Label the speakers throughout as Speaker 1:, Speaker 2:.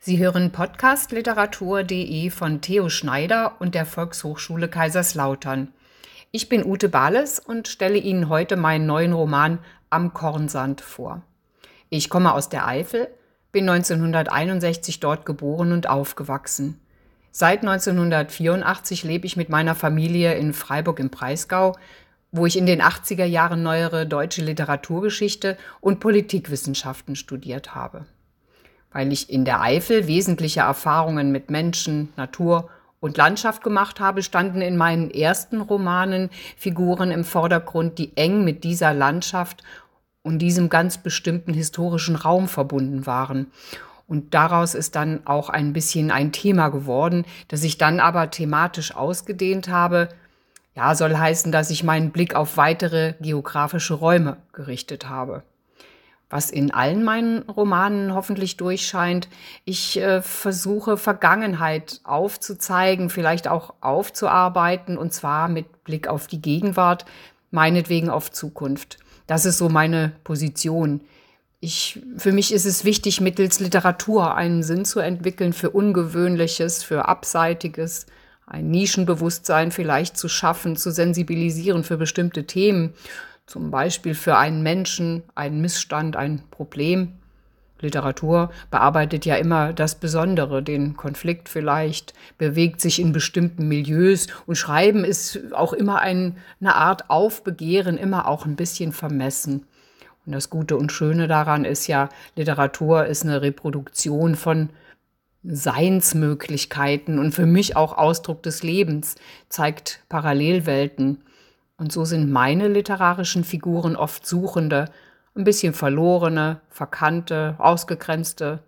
Speaker 1: Sie hören Podcast Literatur.de von Theo Schneider und der Volkshochschule Kaiserslautern. Ich bin Ute Bales und stelle Ihnen heute meinen neuen Roman Am Kornsand vor. Ich komme aus der Eifel, bin 1961 dort geboren und aufgewachsen. Seit 1984 lebe ich mit meiner Familie in Freiburg im Breisgau, wo ich in den 80er Jahren neuere deutsche Literaturgeschichte und Politikwissenschaften studiert habe. Weil ich in der Eifel wesentliche Erfahrungen mit Menschen, Natur und Landschaft gemacht habe, standen in meinen ersten Romanen Figuren im Vordergrund, die eng mit dieser Landschaft und diesem ganz bestimmten historischen Raum verbunden waren. Und daraus ist dann auch ein bisschen ein Thema geworden, das ich dann aber thematisch ausgedehnt habe. Ja, soll heißen, dass ich meinen Blick auf weitere geografische Räume gerichtet habe was in allen meinen Romanen hoffentlich durchscheint. Ich äh, versuche Vergangenheit aufzuzeigen, vielleicht auch aufzuarbeiten, und zwar mit Blick auf die Gegenwart, meinetwegen auf Zukunft. Das ist so meine Position. Ich, für mich ist es wichtig, mittels Literatur einen Sinn zu entwickeln für Ungewöhnliches, für Abseitiges, ein Nischenbewusstsein vielleicht zu schaffen, zu sensibilisieren für bestimmte Themen zum Beispiel für einen Menschen, einen Missstand, ein Problem. Literatur bearbeitet ja immer das Besondere, den Konflikt vielleicht, bewegt sich in bestimmten Milieus und Schreiben ist auch immer ein, eine Art Aufbegehren, immer auch ein bisschen vermessen. Und das Gute und Schöne daran ist ja, Literatur ist eine Reproduktion von Seinsmöglichkeiten und für mich auch Ausdruck des Lebens, zeigt Parallelwelten. Und so sind meine literarischen Figuren oft Suchende, ein bisschen verlorene, verkannte, ausgegrenzte,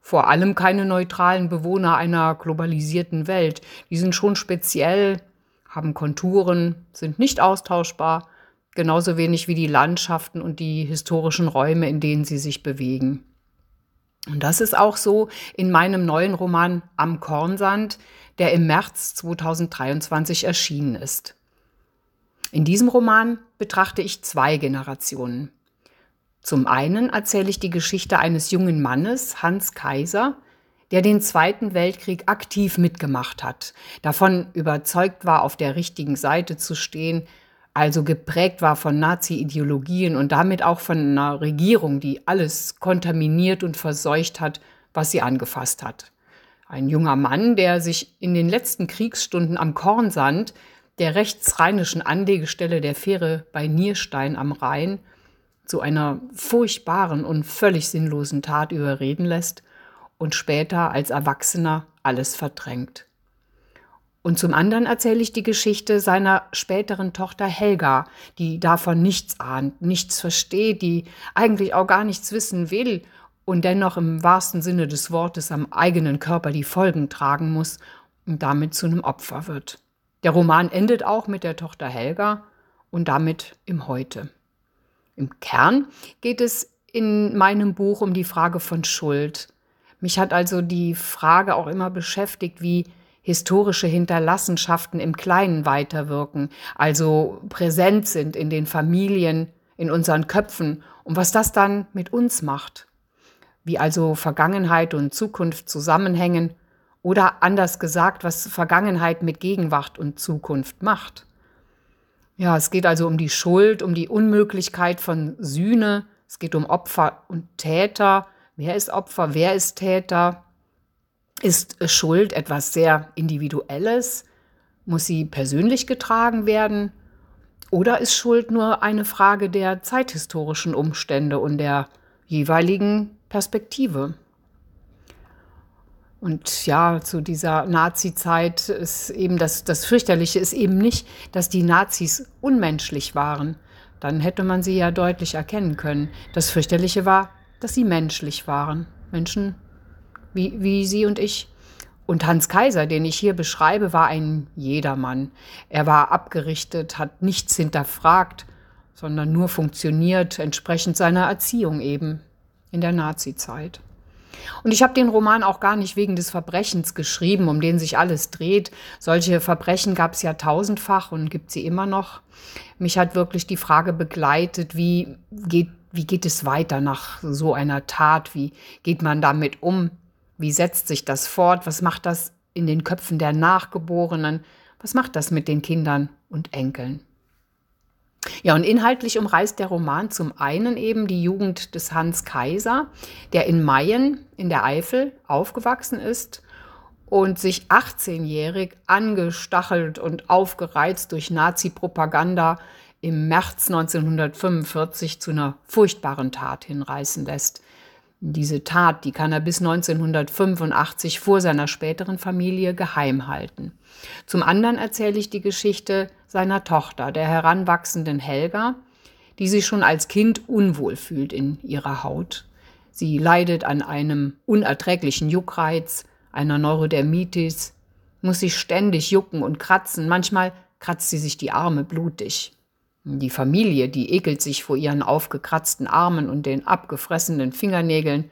Speaker 1: vor allem keine neutralen Bewohner einer globalisierten Welt. Die sind schon speziell, haben Konturen, sind nicht austauschbar, genauso wenig wie die Landschaften und die historischen Räume, in denen sie sich bewegen. Und das ist auch so in meinem neuen Roman Am Kornsand, der im März 2023 erschienen ist. In diesem Roman betrachte ich zwei Generationen. Zum einen erzähle ich die Geschichte eines jungen Mannes, Hans Kaiser, der den Zweiten Weltkrieg aktiv mitgemacht hat, davon überzeugt war, auf der richtigen Seite zu stehen, also geprägt war von Nazi-Ideologien und damit auch von einer Regierung, die alles kontaminiert und verseucht hat, was sie angefasst hat. Ein junger Mann, der sich in den letzten Kriegsstunden am Kornsand der rechtsrheinischen Anlegestelle der Fähre bei Nierstein am Rhein zu einer furchtbaren und völlig sinnlosen Tat überreden lässt und später als Erwachsener alles verdrängt. Und zum anderen erzähle ich die Geschichte seiner späteren Tochter Helga, die davon nichts ahnt, nichts versteht, die eigentlich auch gar nichts wissen will und dennoch im wahrsten Sinne des Wortes am eigenen Körper die Folgen tragen muss und damit zu einem Opfer wird. Der Roman endet auch mit der Tochter Helga und damit im Heute. Im Kern geht es in meinem Buch um die Frage von Schuld. Mich hat also die Frage auch immer beschäftigt, wie historische Hinterlassenschaften im Kleinen weiterwirken, also präsent sind in den Familien, in unseren Köpfen und was das dann mit uns macht. Wie also Vergangenheit und Zukunft zusammenhängen oder anders gesagt, was Vergangenheit mit Gegenwart und Zukunft macht. Ja, es geht also um die Schuld, um die Unmöglichkeit von Sühne. Es geht um Opfer und Täter. Wer ist Opfer? Wer ist Täter? Ist Schuld etwas sehr Individuelles? Muss sie persönlich getragen werden? Oder ist Schuld nur eine Frage der zeithistorischen Umstände und der jeweiligen Perspektive? Und ja, zu dieser Nazi-Zeit ist eben das, das Fürchterliche ist eben nicht, dass die Nazis unmenschlich waren. Dann hätte man sie ja deutlich erkennen können. Das Fürchterliche war, dass sie menschlich waren. Menschen wie, wie Sie und ich. Und Hans Kaiser, den ich hier beschreibe, war ein Jedermann. Er war abgerichtet, hat nichts hinterfragt, sondern nur funktioniert entsprechend seiner Erziehung eben in der Nazi-Zeit. Und ich habe den Roman auch gar nicht wegen des Verbrechens geschrieben, um den sich alles dreht. Solche Verbrechen gab es ja tausendfach und gibt sie immer noch. Mich hat wirklich die Frage begleitet, wie geht, wie geht es weiter nach so einer Tat? Wie geht man damit um? Wie setzt sich das fort? Was macht das in den Köpfen der Nachgeborenen? Was macht das mit den Kindern und Enkeln? Ja, und inhaltlich umreißt der Roman zum einen eben die Jugend des Hans Kaiser, der in Mayen in der Eifel aufgewachsen ist und sich 18-jährig angestachelt und aufgereizt durch Nazi-Propaganda im März 1945 zu einer furchtbaren Tat hinreißen lässt. Diese Tat, die kann er bis 1985 vor seiner späteren Familie geheim halten. Zum anderen erzähle ich die Geschichte seiner Tochter, der heranwachsenden Helga, die sich schon als Kind unwohl fühlt in ihrer Haut. Sie leidet an einem unerträglichen Juckreiz, einer Neurodermitis, muss sich ständig jucken und kratzen, manchmal kratzt sie sich die Arme blutig. Die Familie, die ekelt sich vor ihren aufgekratzten Armen und den abgefressenen Fingernägeln.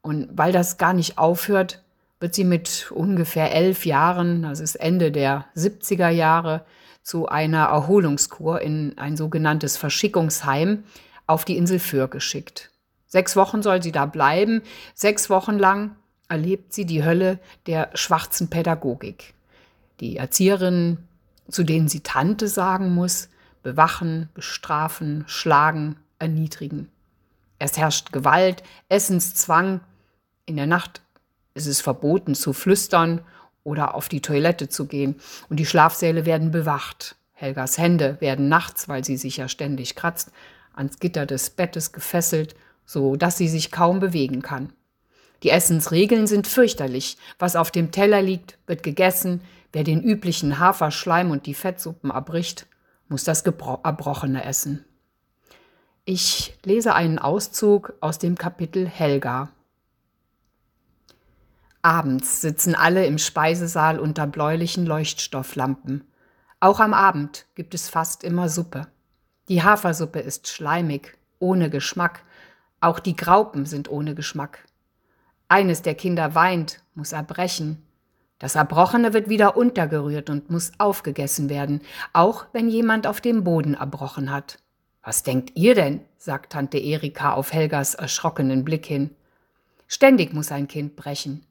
Speaker 1: Und weil das gar nicht aufhört, wird sie mit ungefähr elf Jahren, das ist Ende der 70er Jahre, zu einer Erholungskur in ein sogenanntes Verschickungsheim auf die Insel Föhr geschickt. Sechs Wochen soll sie da bleiben. Sechs Wochen lang erlebt sie die Hölle der schwarzen Pädagogik. Die Erzieherinnen, zu denen sie Tante sagen muss, bewachen, bestrafen, schlagen, erniedrigen. Es herrscht Gewalt, Essenszwang. In der Nacht ist es verboten zu flüstern oder auf die Toilette zu gehen und die Schlafsäle werden bewacht. Helgas Hände werden nachts, weil sie sich ja ständig kratzt, ans Gitter des Bettes gefesselt, so dass sie sich kaum bewegen kann. Die Essensregeln sind fürchterlich. Was auf dem Teller liegt, wird gegessen. Wer den üblichen Haferschleim und die Fettsuppen abbricht, muss das Erbrochene essen. Ich lese einen Auszug aus dem Kapitel Helga. Abends sitzen alle im Speisesaal unter bläulichen Leuchtstofflampen. Auch am Abend gibt es fast immer Suppe. Die Hafersuppe ist schleimig, ohne Geschmack. Auch die Graupen sind ohne Geschmack. Eines der Kinder weint, muss erbrechen. Das Erbrochene wird wieder untergerührt und muss aufgegessen werden, auch wenn jemand auf dem Boden erbrochen hat. Was denkt ihr denn? sagt Tante Erika auf Helgas erschrockenen Blick hin. Ständig muss ein Kind brechen.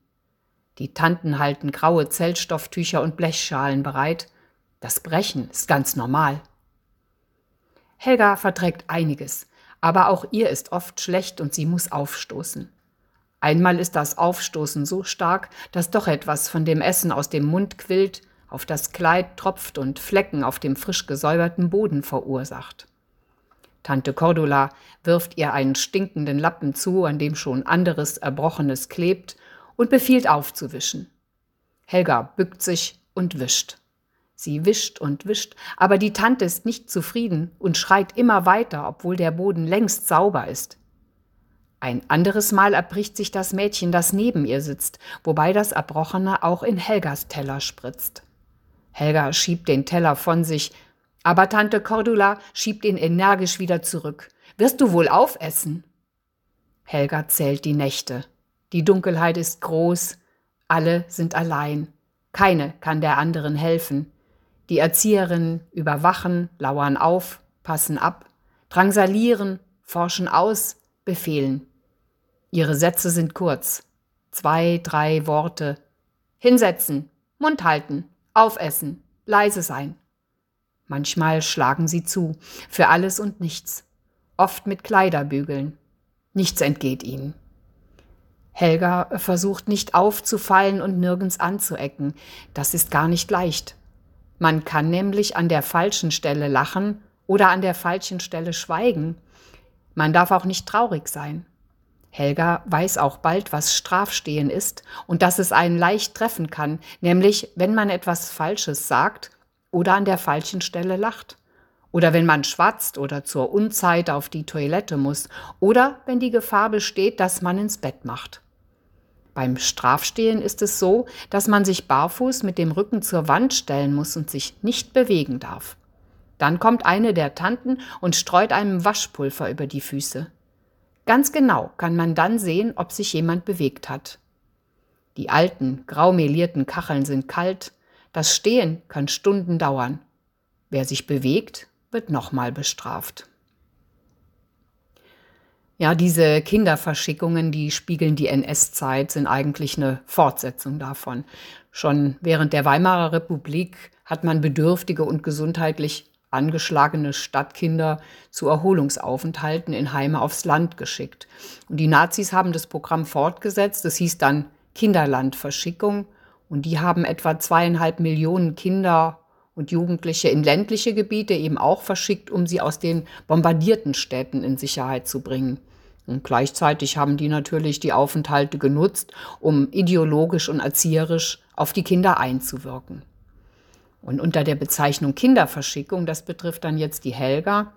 Speaker 1: Die Tanten halten graue Zellstofftücher und Blechschalen bereit. Das Brechen ist ganz normal. Helga verträgt einiges, aber auch ihr ist oft schlecht und sie muss aufstoßen. Einmal ist das Aufstoßen so stark, dass doch etwas von dem Essen aus dem Mund quillt, auf das Kleid tropft und Flecken auf dem frisch gesäuberten Boden verursacht. Tante Cordula wirft ihr einen stinkenden Lappen zu, an dem schon anderes Erbrochenes klebt, und befiehlt aufzuwischen. Helga bückt sich und wischt. Sie wischt und wischt, aber die Tante ist nicht zufrieden und schreit immer weiter, obwohl der Boden längst sauber ist. Ein anderes Mal erbricht sich das Mädchen, das neben ihr sitzt, wobei das Erbrochene auch in Helgas Teller spritzt. Helga schiebt den Teller von sich, aber Tante Cordula schiebt ihn energisch wieder zurück. Wirst du wohl aufessen? Helga zählt die Nächte. Die Dunkelheit ist groß, alle sind allein. Keine kann der anderen helfen. Die Erzieherinnen überwachen, lauern auf, passen ab, drangsalieren, forschen aus, befehlen. Ihre Sätze sind kurz. Zwei, drei Worte. Hinsetzen, Mund halten, aufessen, leise sein. Manchmal schlagen sie zu, für alles und nichts, oft mit Kleiderbügeln. Nichts entgeht ihnen. Helga versucht nicht aufzufallen und nirgends anzuecken. Das ist gar nicht leicht. Man kann nämlich an der falschen Stelle lachen oder an der falschen Stelle schweigen. Man darf auch nicht traurig sein. Helga weiß auch bald, was Strafstehen ist und dass es einen leicht treffen kann, nämlich wenn man etwas Falsches sagt oder an der falschen Stelle lacht. Oder wenn man schwatzt oder zur Unzeit auf die Toilette muss. Oder wenn die Gefahr besteht, dass man ins Bett macht. Beim Strafstehen ist es so, dass man sich barfuß mit dem Rücken zur Wand stellen muss und sich nicht bewegen darf. Dann kommt eine der Tanten und streut einem Waschpulver über die Füße. Ganz genau kann man dann sehen, ob sich jemand bewegt hat. Die alten, graumelierten Kacheln sind kalt, das Stehen kann Stunden dauern. Wer sich bewegt, wird nochmal bestraft. Ja, diese Kinderverschickungen, die spiegeln die NS-Zeit, sind eigentlich eine Fortsetzung davon. Schon während der Weimarer Republik hat man bedürftige und gesundheitlich angeschlagene Stadtkinder zu Erholungsaufenthalten in Heime aufs Land geschickt. Und die Nazis haben das Programm fortgesetzt. Das hieß dann Kinderlandverschickung. Und die haben etwa zweieinhalb Millionen Kinder und Jugendliche in ländliche Gebiete eben auch verschickt, um sie aus den bombardierten Städten in Sicherheit zu bringen. Und gleichzeitig haben die natürlich die Aufenthalte genutzt, um ideologisch und erzieherisch auf die Kinder einzuwirken. Und unter der Bezeichnung Kinderverschickung, das betrifft dann jetzt die Helga,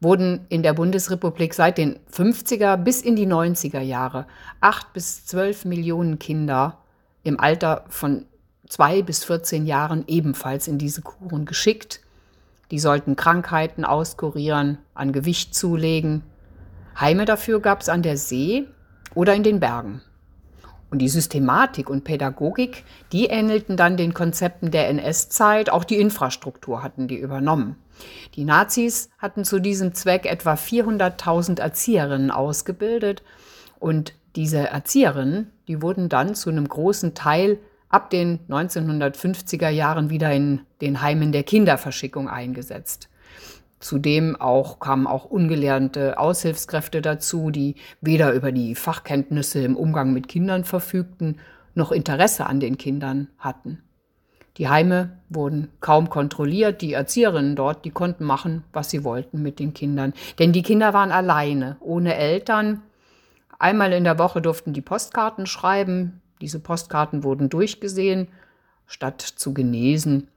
Speaker 1: wurden in der Bundesrepublik seit den 50er bis in die 90er Jahre acht bis zwölf Millionen Kinder im Alter von zwei bis 14 Jahren ebenfalls in diese Kuren geschickt. Die sollten Krankheiten auskurieren, an Gewicht zulegen. Heime dafür gab es an der See oder in den Bergen. Und die Systematik und Pädagogik, die ähnelten dann den Konzepten der NS-Zeit, auch die Infrastruktur hatten die übernommen. Die Nazis hatten zu diesem Zweck etwa 400.000 Erzieherinnen ausgebildet und diese Erzieherinnen, die wurden dann zu einem großen Teil ab den 1950er Jahren wieder in den Heimen der Kinderverschickung eingesetzt. Zudem auch kamen auch ungelernte Aushilfskräfte dazu, die weder über die Fachkenntnisse im Umgang mit Kindern verfügten, noch Interesse an den Kindern hatten. Die Heime wurden kaum kontrolliert, die Erzieherinnen dort, die konnten machen, was sie wollten mit den Kindern, denn die Kinder waren alleine, ohne Eltern. Einmal in der Woche durften die Postkarten schreiben, diese Postkarten wurden durchgesehen, statt zu genesen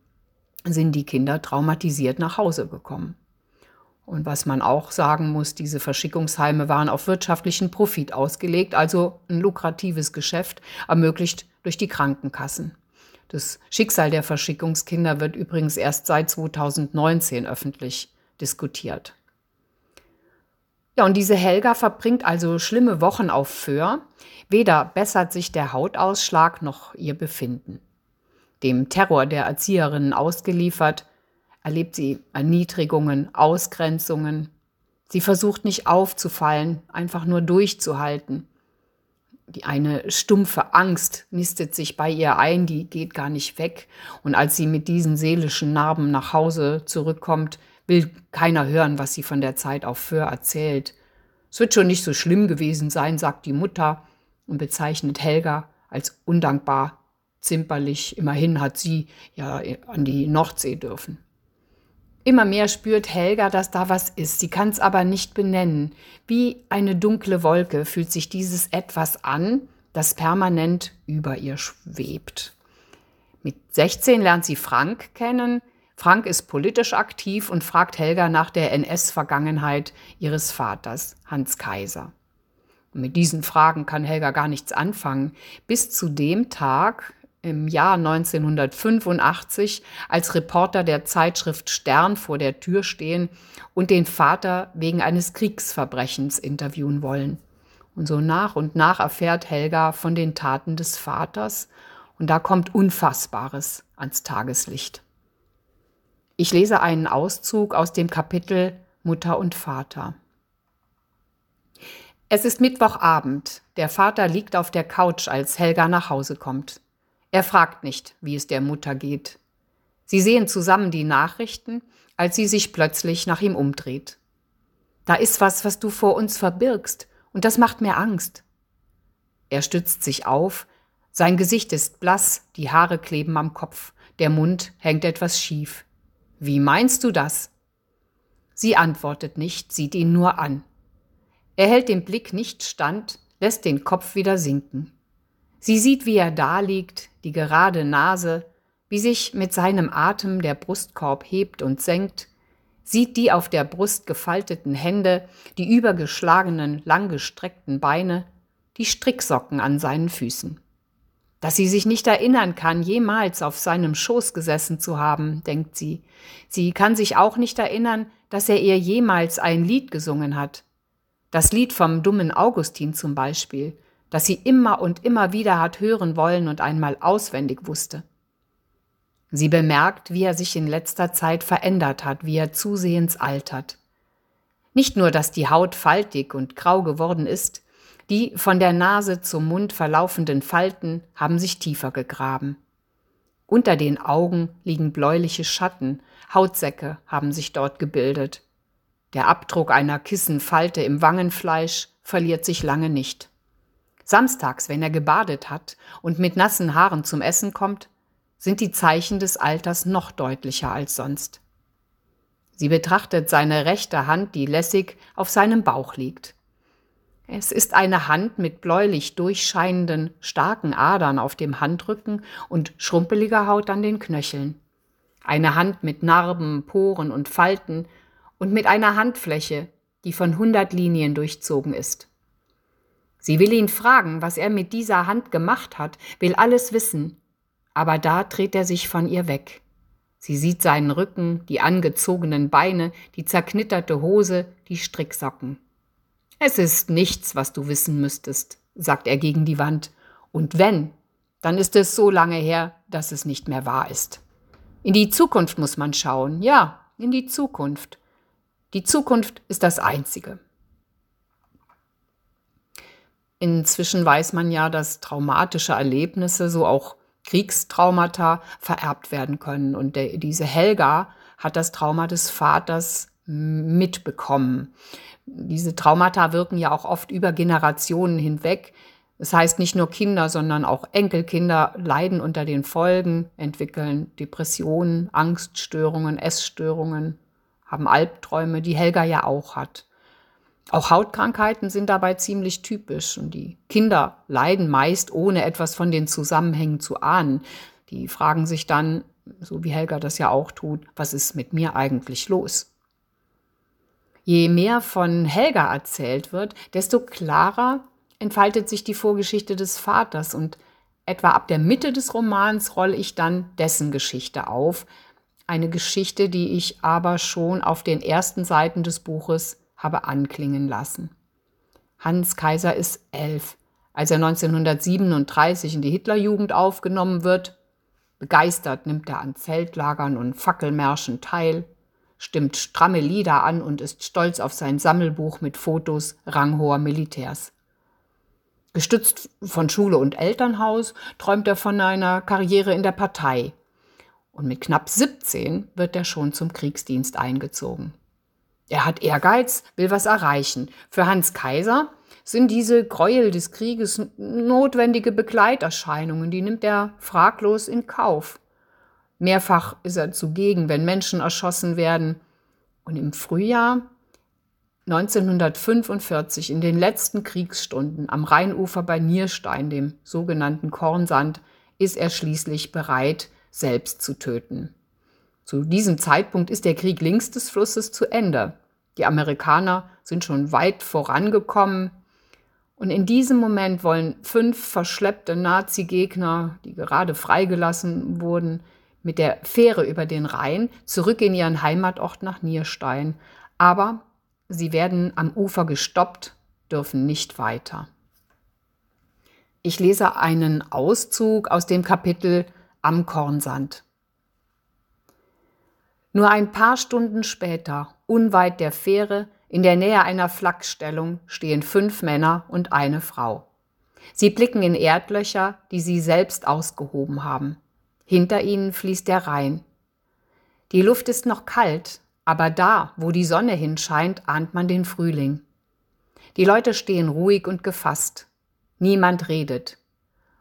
Speaker 1: sind die Kinder traumatisiert nach Hause gekommen. Und was man auch sagen muss, diese Verschickungsheime waren auf wirtschaftlichen Profit ausgelegt, also ein lukratives Geschäft, ermöglicht durch die Krankenkassen. Das Schicksal der Verschickungskinder wird übrigens erst seit 2019 öffentlich diskutiert. Ja, und diese Helga verbringt also schlimme Wochen auf Föhr. Weder bessert sich der Hautausschlag noch ihr Befinden. Dem Terror der Erzieherinnen ausgeliefert, erlebt sie Erniedrigungen, Ausgrenzungen. Sie versucht nicht aufzufallen, einfach nur durchzuhalten. Die eine stumpfe Angst nistet sich bei ihr ein, die geht gar nicht weg. Und als sie mit diesen seelischen Narben nach Hause zurückkommt, will keiner hören, was sie von der Zeit auf Föhr erzählt. Es wird schon nicht so schlimm gewesen sein, sagt die Mutter und bezeichnet Helga als undankbar, zimperlich. Immerhin hat sie ja an die Nordsee dürfen. Immer mehr spürt Helga, dass da was ist. Sie kann es aber nicht benennen. Wie eine dunkle Wolke fühlt sich dieses etwas an, das permanent über ihr schwebt. Mit 16 lernt sie Frank kennen. Frank ist politisch aktiv und fragt Helga nach der NS-Vergangenheit ihres Vaters, Hans Kaiser. Und mit diesen Fragen kann Helga gar nichts anfangen, bis zu dem Tag, im Jahr 1985 als Reporter der Zeitschrift Stern vor der Tür stehen und den Vater wegen eines Kriegsverbrechens interviewen wollen. Und so nach und nach erfährt Helga von den Taten des Vaters und da kommt Unfassbares ans Tageslicht. Ich lese einen Auszug aus dem Kapitel Mutter und Vater. Es ist Mittwochabend. Der Vater liegt auf der Couch, als Helga nach Hause kommt. Er fragt nicht, wie es der Mutter geht. Sie sehen zusammen die Nachrichten, als sie sich plötzlich nach ihm umdreht. Da ist was, was du vor uns verbirgst, und das macht mir Angst. Er stützt sich auf, sein Gesicht ist blass, die Haare kleben am Kopf, der Mund hängt etwas schief. Wie meinst du das? Sie antwortet nicht, sieht ihn nur an. Er hält den Blick nicht stand, lässt den Kopf wieder sinken. Sie sieht, wie er daliegt, die gerade Nase, wie sich mit seinem Atem der Brustkorb hebt und senkt, sieht die auf der Brust gefalteten Hände, die übergeschlagenen, langgestreckten Beine, die Stricksocken an seinen Füßen. Dass sie sich nicht erinnern kann, jemals auf seinem Schoß gesessen zu haben, denkt sie. Sie kann sich auch nicht erinnern, dass er ihr jemals ein Lied gesungen hat. Das Lied vom dummen Augustin zum Beispiel, das sie immer und immer wieder hat hören wollen und einmal auswendig wusste. Sie bemerkt, wie er sich in letzter Zeit verändert hat, wie er zusehends altert. Nicht nur, dass die Haut faltig und grau geworden ist, die von der Nase zum Mund verlaufenden Falten haben sich tiefer gegraben. Unter den Augen liegen bläuliche Schatten, Hautsäcke haben sich dort gebildet. Der Abdruck einer Kissenfalte im Wangenfleisch verliert sich lange nicht. Samstags, wenn er gebadet hat und mit nassen Haaren zum Essen kommt, sind die Zeichen des Alters noch deutlicher als sonst. Sie betrachtet seine rechte Hand, die lässig auf seinem Bauch liegt. Es ist eine Hand mit bläulich durchscheinenden, starken Adern auf dem Handrücken und schrumpeliger Haut an den Knöcheln. Eine Hand mit Narben, Poren und Falten und mit einer Handfläche, die von hundert Linien durchzogen ist. Sie will ihn fragen, was er mit dieser Hand gemacht hat, will alles wissen, aber da dreht er sich von ihr weg. Sie sieht seinen Rücken, die angezogenen Beine, die zerknitterte Hose, die Stricksocken. Es ist nichts, was du wissen müsstest, sagt er gegen die Wand, und wenn, dann ist es so lange her, dass es nicht mehr wahr ist. In die Zukunft muss man schauen, ja, in die Zukunft. Die Zukunft ist das Einzige. Inzwischen weiß man ja, dass traumatische Erlebnisse, so auch Kriegstraumata, vererbt werden können. Und der, diese Helga hat das Trauma des Vaters mitbekommen. Diese Traumata wirken ja auch oft über Generationen hinweg. Das heißt, nicht nur Kinder, sondern auch Enkelkinder leiden unter den Folgen, entwickeln Depressionen, Angststörungen, Essstörungen, haben Albträume, die Helga ja auch hat. Auch Hautkrankheiten sind dabei ziemlich typisch und die Kinder leiden meist, ohne etwas von den Zusammenhängen zu ahnen. Die fragen sich dann, so wie Helga das ja auch tut, was ist mit mir eigentlich los? Je mehr von Helga erzählt wird, desto klarer entfaltet sich die Vorgeschichte des Vaters und etwa ab der Mitte des Romans rolle ich dann dessen Geschichte auf, eine Geschichte, die ich aber schon auf den ersten Seiten des Buches habe anklingen lassen. Hans Kaiser ist elf, als er 1937 in die Hitlerjugend aufgenommen wird. Begeistert nimmt er an Zeltlagern und Fackelmärschen teil, stimmt stramme Lieder an und ist stolz auf sein Sammelbuch mit Fotos ranghoher Militärs. Gestützt von Schule und Elternhaus träumt er von einer Karriere in der Partei und mit knapp 17 wird er schon zum Kriegsdienst eingezogen. Er hat Ehrgeiz, will was erreichen. Für Hans Kaiser sind diese Gräuel des Krieges notwendige Begleiterscheinungen, die nimmt er fraglos in Kauf. Mehrfach ist er zugegen, wenn Menschen erschossen werden. Und im Frühjahr 1945, in den letzten Kriegsstunden am Rheinufer bei Nierstein, dem sogenannten Kornsand, ist er schließlich bereit, selbst zu töten. Zu diesem Zeitpunkt ist der Krieg links des Flusses zu Ende. Die Amerikaner sind schon weit vorangekommen. Und in diesem Moment wollen fünf verschleppte Nazi-Gegner, die gerade freigelassen wurden, mit der Fähre über den Rhein zurück in ihren Heimatort nach Nierstein. Aber sie werden am Ufer gestoppt, dürfen nicht weiter. Ich lese einen Auszug aus dem Kapitel am Kornsand. Nur ein paar Stunden später, unweit der Fähre, in der Nähe einer Flakstellung, stehen fünf Männer und eine Frau. Sie blicken in Erdlöcher, die sie selbst ausgehoben haben. Hinter ihnen fließt der Rhein. Die Luft ist noch kalt, aber da, wo die Sonne hinscheint, ahnt man den Frühling. Die Leute stehen ruhig und gefasst. Niemand redet.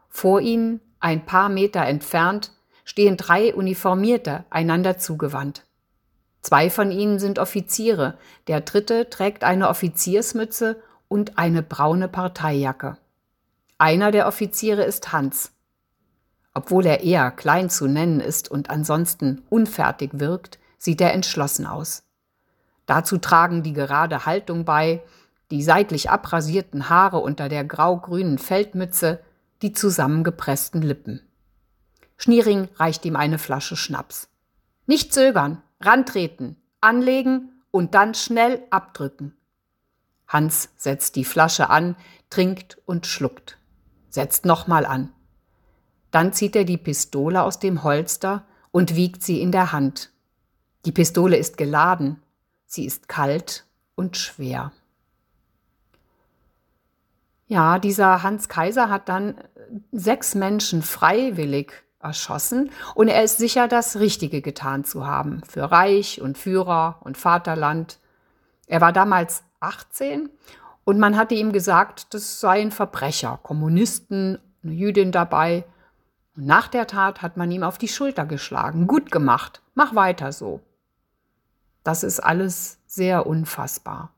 Speaker 1: Vor ihnen ein paar Meter entfernt stehen drei Uniformierte einander zugewandt. Zwei von ihnen sind Offiziere, der dritte trägt eine Offiziersmütze und eine braune Parteijacke. Einer der Offiziere ist Hans. Obwohl er eher klein zu nennen ist und ansonsten unfertig wirkt, sieht er entschlossen aus. Dazu tragen die gerade Haltung bei, die seitlich abrasierten Haare unter der grau-grünen Feldmütze, die zusammengepressten Lippen. Schniering reicht ihm eine Flasche Schnaps. Nicht zögern, rantreten, anlegen und dann schnell abdrücken. Hans setzt die Flasche an, trinkt und schluckt, setzt nochmal an. Dann zieht er die Pistole aus dem Holster und wiegt sie in der Hand. Die Pistole ist geladen, sie ist kalt und schwer. Ja, dieser Hans Kaiser hat dann sechs Menschen freiwillig erschossen und er ist sicher, das Richtige getan zu haben für Reich und Führer und Vaterland. Er war damals 18 und man hatte ihm gesagt, das sei ein Verbrecher, Kommunisten, eine Jüdin dabei. Und nach der Tat hat man ihm auf die Schulter geschlagen. Gut gemacht, mach weiter so. Das ist alles sehr unfassbar.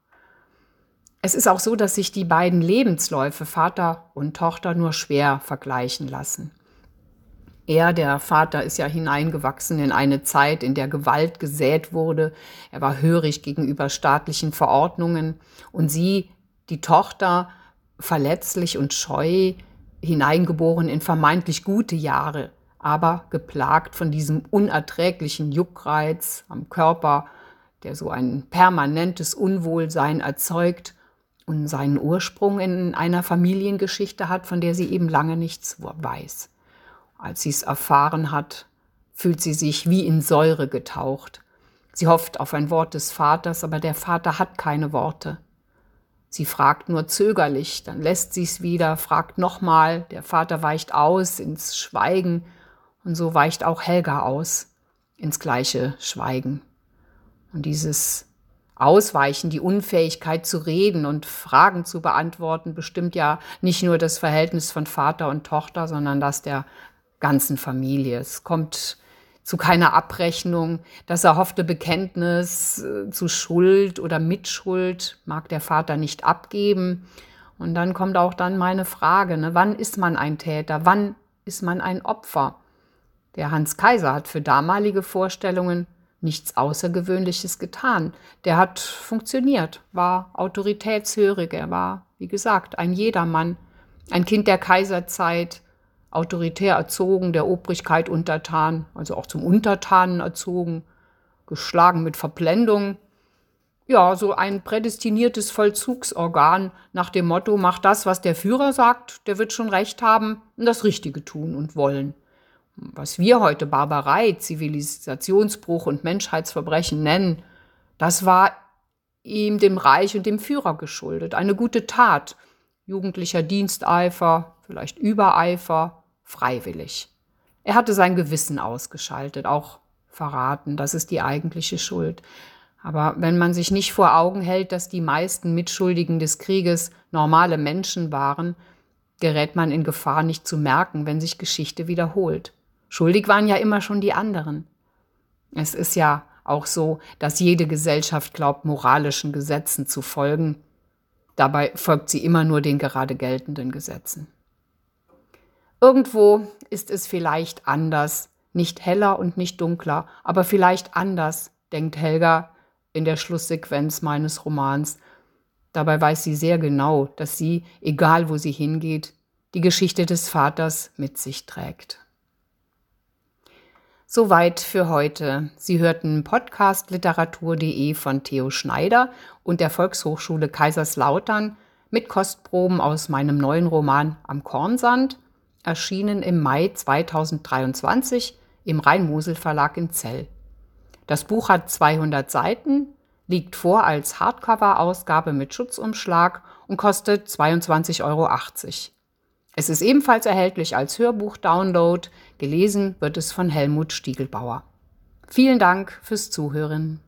Speaker 1: Es ist auch so, dass sich die beiden Lebensläufe Vater und Tochter nur schwer vergleichen lassen. Er, der Vater, ist ja hineingewachsen in eine Zeit, in der Gewalt gesät wurde. Er war hörig gegenüber staatlichen Verordnungen. Und sie, die Tochter, verletzlich und scheu, hineingeboren in vermeintlich gute Jahre, aber geplagt von diesem unerträglichen Juckreiz am Körper, der so ein permanentes Unwohlsein erzeugt und seinen Ursprung in einer Familiengeschichte hat, von der sie eben lange nichts weiß. Als sie es erfahren hat, fühlt sie sich wie in Säure getaucht. Sie hofft auf ein Wort des Vaters, aber der Vater hat keine Worte. Sie fragt nur zögerlich, dann lässt sie es wieder, fragt nochmal, der Vater weicht aus ins Schweigen und so weicht auch Helga aus ins gleiche Schweigen. Und dieses Ausweichen, die Unfähigkeit zu reden und Fragen zu beantworten, bestimmt ja nicht nur das Verhältnis von Vater und Tochter, sondern das der ganzen Familie. Es kommt zu keiner Abrechnung. Das erhoffte Bekenntnis äh, zu Schuld oder Mitschuld mag der Vater nicht abgeben. Und dann kommt auch dann meine Frage, ne, wann ist man ein Täter? Wann ist man ein Opfer? Der Hans Kaiser hat für damalige Vorstellungen nichts Außergewöhnliches getan. Der hat funktioniert, war autoritätshörig, er war, wie gesagt, ein Jedermann, ein Kind der Kaiserzeit, autoritär erzogen, der Obrigkeit untertan, also auch zum Untertanen erzogen, geschlagen mit Verblendung. Ja, so ein prädestiniertes Vollzugsorgan nach dem Motto, mach das, was der Führer sagt, der wird schon recht haben und das Richtige tun und wollen was wir heute Barbarei, Zivilisationsbruch und Menschheitsverbrechen nennen, das war ihm, dem Reich und dem Führer geschuldet. Eine gute Tat, jugendlicher Diensteifer, vielleicht Übereifer, freiwillig. Er hatte sein Gewissen ausgeschaltet, auch verraten, das ist die eigentliche Schuld. Aber wenn man sich nicht vor Augen hält, dass die meisten Mitschuldigen des Krieges normale Menschen waren, gerät man in Gefahr, nicht zu merken, wenn sich Geschichte wiederholt. Schuldig waren ja immer schon die anderen. Es ist ja auch so, dass jede Gesellschaft glaubt, moralischen Gesetzen zu folgen. Dabei folgt sie immer nur den gerade geltenden Gesetzen. Irgendwo ist es vielleicht anders, nicht heller und nicht dunkler, aber vielleicht anders, denkt Helga in der Schlusssequenz meines Romans. Dabei weiß sie sehr genau, dass sie, egal wo sie hingeht, die Geschichte des Vaters mit sich trägt. Soweit für heute. Sie hörten Podcast literatur.de von Theo Schneider und der Volkshochschule Kaiserslautern mit Kostproben aus meinem neuen Roman Am Kornsand, erschienen im Mai 2023 im Rhein-Mosel Verlag in Zell. Das Buch hat 200 Seiten, liegt vor als Hardcover-Ausgabe mit Schutzumschlag und kostet 22,80 Euro. Es ist ebenfalls erhältlich als Hörbuch-Download. Gelesen wird es von Helmut Stiegelbauer. Vielen Dank fürs Zuhören.